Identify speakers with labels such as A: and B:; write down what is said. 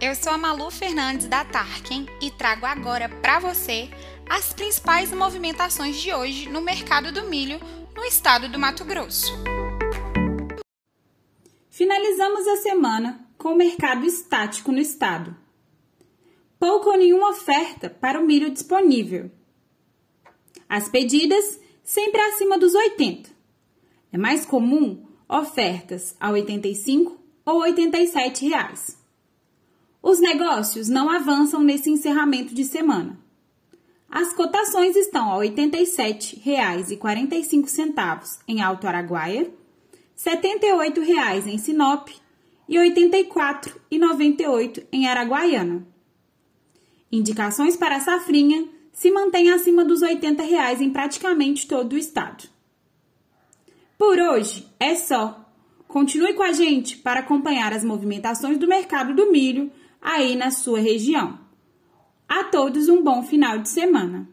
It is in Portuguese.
A: Eu sou a Malu Fernandes da Tarkin e trago agora para você as principais movimentações de hoje no mercado do milho no estado do Mato Grosso.
B: Finalizamos a semana com o mercado estático no estado. Pouco ou nenhuma oferta para o milho disponível. As pedidas sempre acima dos 80. É mais comum ofertas a 85 ou 87 reais. Os negócios não avançam nesse encerramento de semana. As cotações estão a R$ 87,45 em Alto Araguaia, R$ 78,00 em Sinop e R$ 84,98 em Araguaiana. Indicações para a safrinha se mantêm acima dos 80 reais em praticamente todo o estado. Por hoje é só. Continue com a gente para acompanhar as movimentações do mercado do milho aí na sua região. A todos um bom final de semana.